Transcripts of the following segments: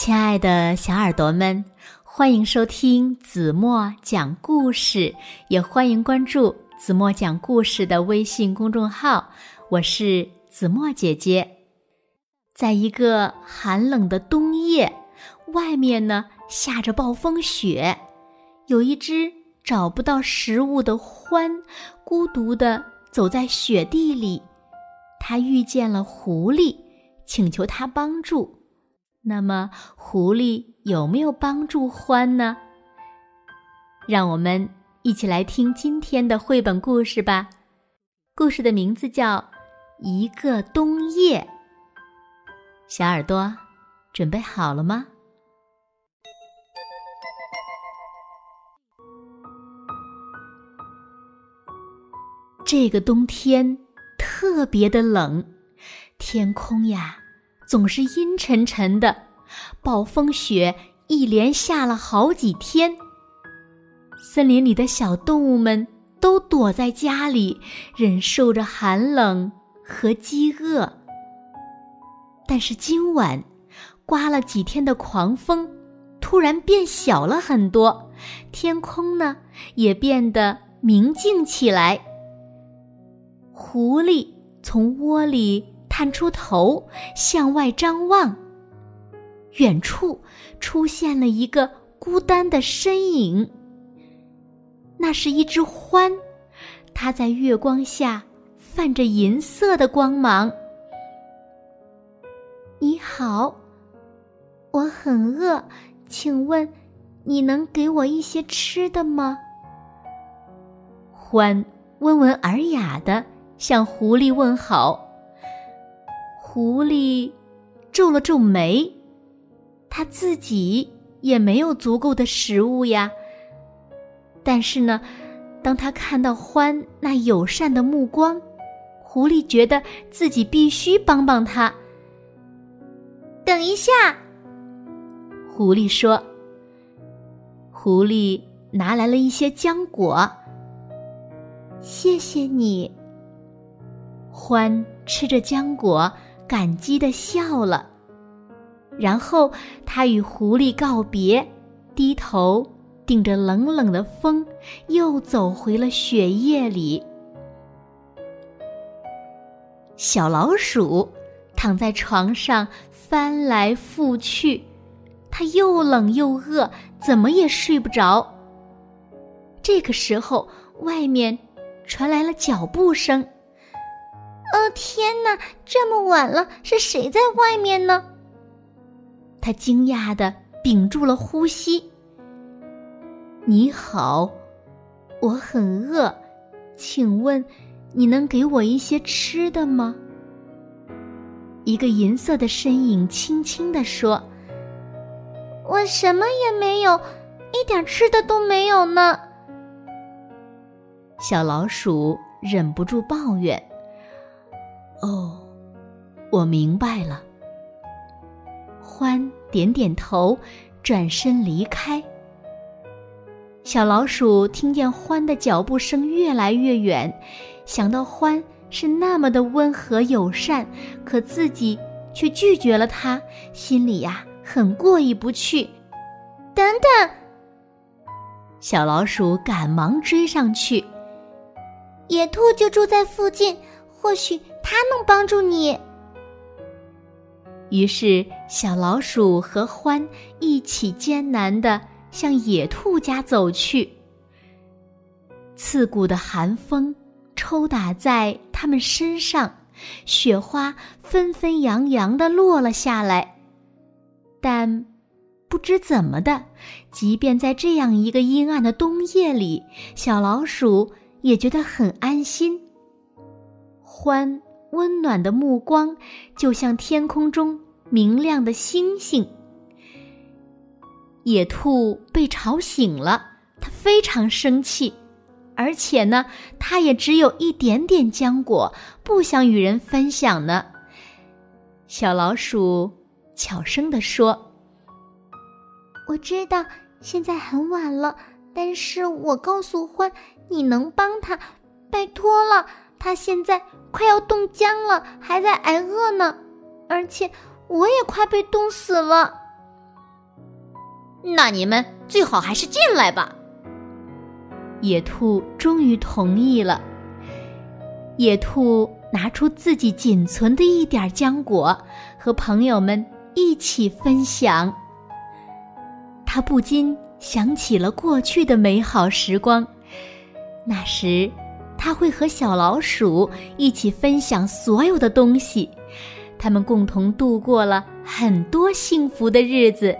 亲爱的小耳朵们，欢迎收听子墨讲故事，也欢迎关注子墨讲故事的微信公众号。我是子墨姐姐。在一个寒冷的冬夜，外面呢下着暴风雪，有一只找不到食物的獾，孤独的走在雪地里。他遇见了狐狸，请求他帮助。那么，狐狸有没有帮助獾呢？让我们一起来听今天的绘本故事吧。故事的名字叫《一个冬夜》。小耳朵，准备好了吗？这个冬天特别的冷，天空呀。总是阴沉沉的，暴风雪一连下了好几天。森林里的小动物们都躲在家里，忍受着寒冷和饥饿。但是今晚，刮了几天的狂风，突然变小了很多，天空呢也变得明净起来。狐狸从窝里。探出头向外张望，远处出现了一个孤单的身影。那是一只獾，它在月光下泛着银色的光芒。你好，我很饿，请问你能给我一些吃的吗？獾温文尔雅的向狐狸问好。狐狸皱了皱眉，他自己也没有足够的食物呀。但是呢，当他看到獾那友善的目光，狐狸觉得自己必须帮帮他。等一下，狐狸说。狐狸拿来了一些浆果，谢谢你。獾吃着浆果。感激的笑了，然后他与狐狸告别，低头顶着冷冷的风，又走回了雪夜里。小老鼠躺在床上翻来覆去，它又冷又饿，怎么也睡不着。这个时候，外面传来了脚步声。哦天哪！这么晚了，是谁在外面呢？他惊讶的屏住了呼吸。你好，我很饿，请问你能给我一些吃的吗？一个银色的身影轻轻地说：“我什么也没有，一点吃的都没有呢。”小老鼠忍不住抱怨。哦，我明白了。欢点点头，转身离开。小老鼠听见欢的脚步声越来越远，想到欢是那么的温和友善，可自己却拒绝了他，心里呀很过意不去。等等，小老鼠赶忙追上去。野兔就住在附近，或许。他能帮助你。于是，小老鼠和獾一起艰难的向野兔家走去。刺骨的寒风抽打在他们身上，雪花纷纷扬扬的落了下来。但不知怎么的，即便在这样一个阴暗的冬夜里，小老鼠也觉得很安心。獾。温暖的目光，就像天空中明亮的星星。野兔被吵醒了，它非常生气，而且呢，它也只有一点点浆果，不想与人分享呢。小老鼠悄声地说：“我知道现在很晚了，但是我告诉獾，你能帮他，拜托了。”他现在快要冻僵了，还在挨饿呢，而且我也快被冻死了。那你们最好还是进来吧。野兔终于同意了。野兔拿出自己仅存的一点浆果，和朋友们一起分享。他不禁想起了过去的美好时光，那时他会和小老鼠一起分享所有的东西，他们共同度过了很多幸福的日子，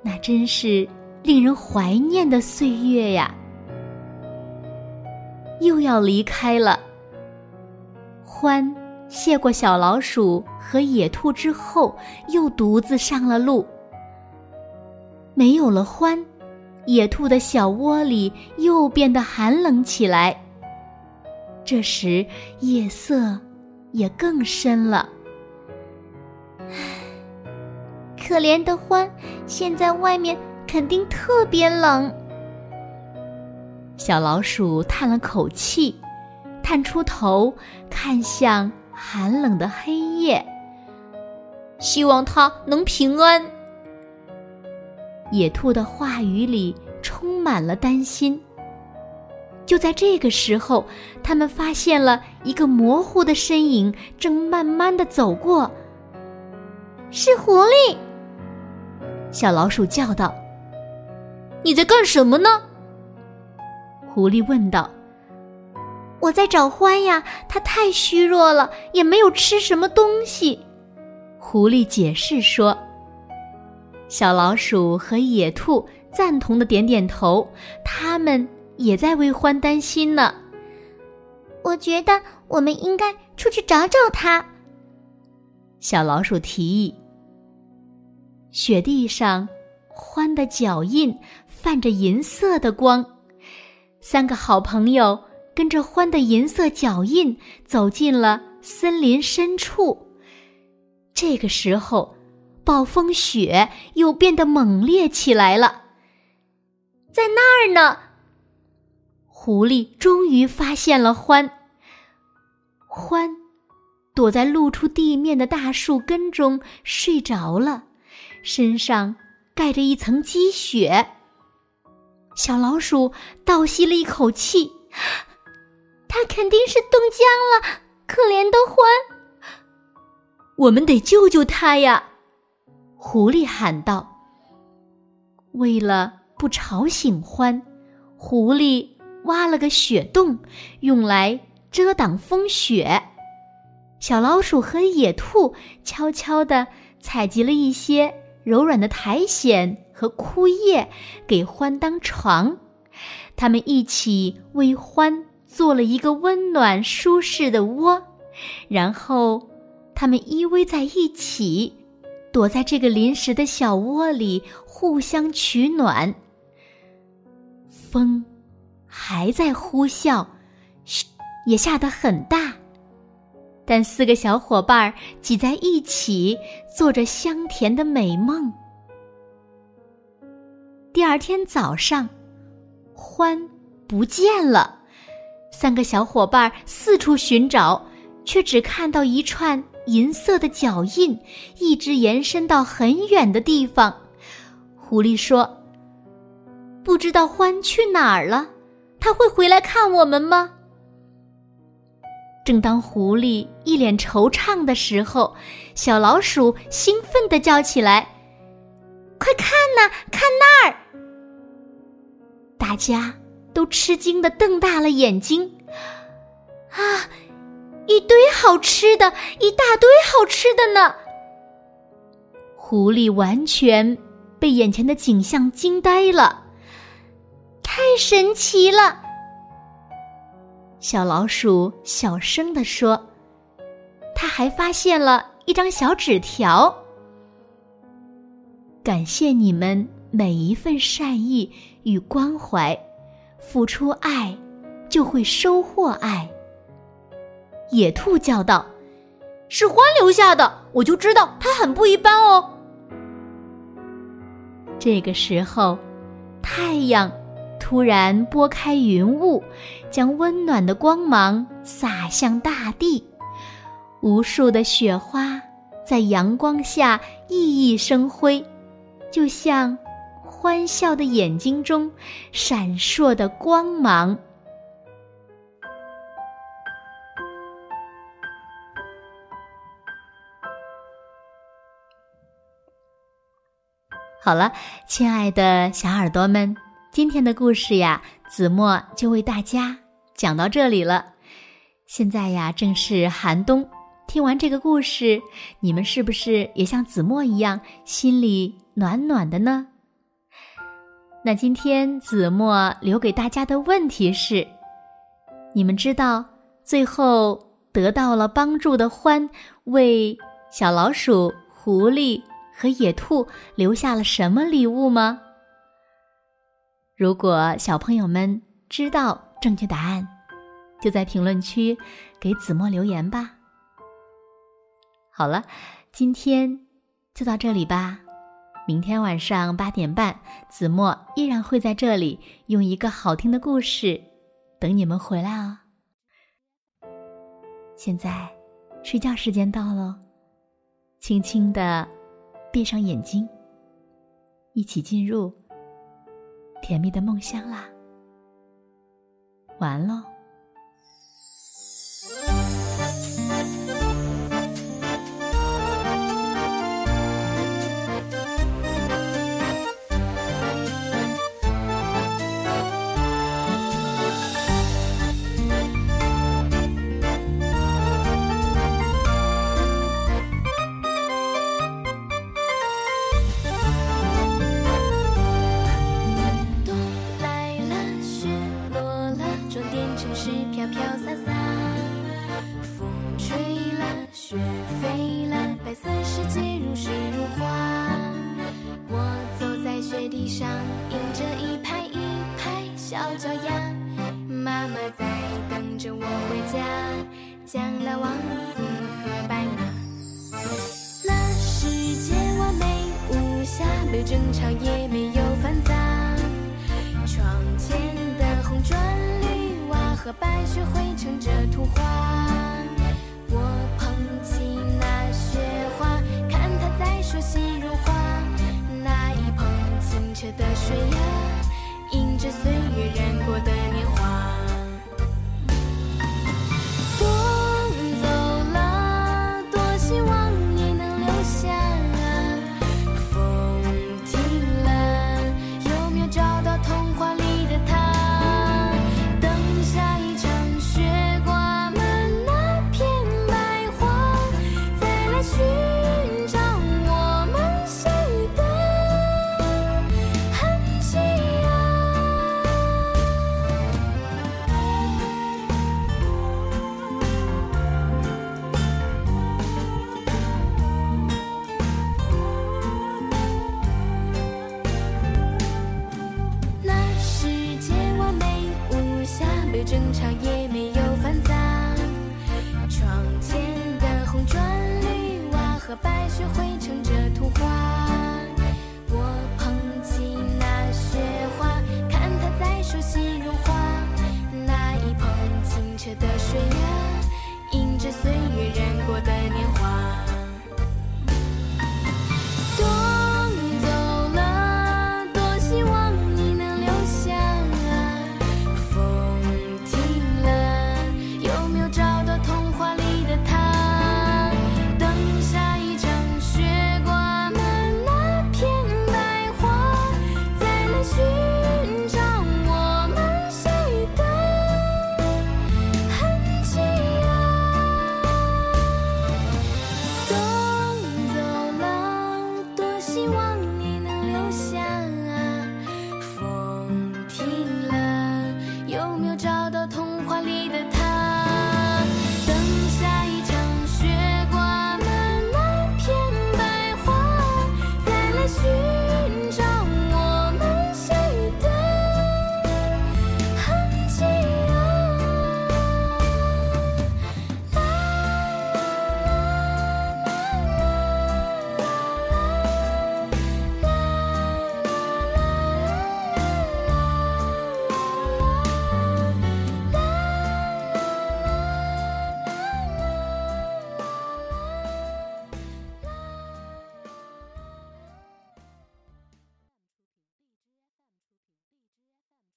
那真是令人怀念的岁月呀。又要离开了。欢谢过小老鼠和野兔之后，又独自上了路。没有了欢，野兔的小窝里又变得寒冷起来。这时夜色也更深了。可怜的欢，现在外面肯定特别冷。小老鼠叹了口气，探出头看向寒冷的黑夜，希望它能平安。野兔的话语里充满了担心。就在这个时候，他们发现了一个模糊的身影正慢慢的走过。是狐狸！小老鼠叫道：“你在干什么呢？”狐狸问道：“我在找欢呀，它太虚弱了，也没有吃什么东西。”狐狸解释说。小老鼠和野兔赞同的点点头，他们也在为欢担心呢。我觉得我们应该出去找找它。小老鼠提议。雪地上，欢的脚印泛着银色的光。三个好朋友跟着欢的银色脚印走进了森林深处。这个时候，暴风雪又变得猛烈起来了。在那儿呢！狐狸终于发现了欢。欢躲在露出地面的大树根中睡着了，身上盖着一层积雪。小老鼠倒吸了一口气，它肯定是冻僵了，可怜的欢。我们得救救它呀！狐狸喊道。为了不吵醒欢，狐狸挖了个雪洞，用来遮挡风雪。小老鼠和野兔悄悄地采集了一些柔软的苔藓。和枯叶给獾当床，他们一起为獾做了一个温暖舒适的窝，然后他们依偎在一起，躲在这个临时的小窝里互相取暖。风还在呼啸，嘘，也下得很大，但四个小伙伴挤在一起，做着香甜的美梦。第二天早上，欢不见了。三个小伙伴四处寻找，却只看到一串银色的脚印，一直延伸到很远的地方。狐狸说：“不知道欢去哪儿了？他会回来看我们吗？”正当狐狸一脸惆怅的时候，小老鼠兴奋地叫起来：“快看呐，看那儿！”大家都吃惊的瞪大了眼睛，啊，一堆好吃的，一大堆好吃的呢！狐狸完全被眼前的景象惊呆了，太神奇了！小老鼠小声的说：“他还发现了一张小纸条，感谢你们。”每一份善意与关怀，付出爱，就会收获爱。野兔叫道：“是獾留下的，我就知道它很不一般哦。”这个时候，太阳突然拨开云雾，将温暖的光芒洒向大地，无数的雪花在阳光下熠熠生辉，就像……欢笑的眼睛中闪烁的光芒。好了，亲爱的小耳朵们，今天的故事呀，子墨就为大家讲到这里了。现在呀，正是寒冬，听完这个故事，你们是不是也像子墨一样，心里暖暖的呢？那今天子墨留给大家的问题是：你们知道最后得到了帮助的獾为小老鼠、狐狸？和野兔留下了什么礼物吗？如果小朋友们知道正确答案，就在评论区给子墨留言吧。好了，今天就到这里吧。明天晚上八点半，子墨依然会在这里用一个好听的故事等你们回来哦。现在睡觉时间到了，轻轻的。闭上眼睛，一起进入甜蜜的梦乡啦！完喽。争吵也没有烦躁。窗前的红砖绿瓦和白雪绘成这图画。我捧起那雪花，看它在手心融化。那一捧清澈的水呀，映着岁月染过的年华。学会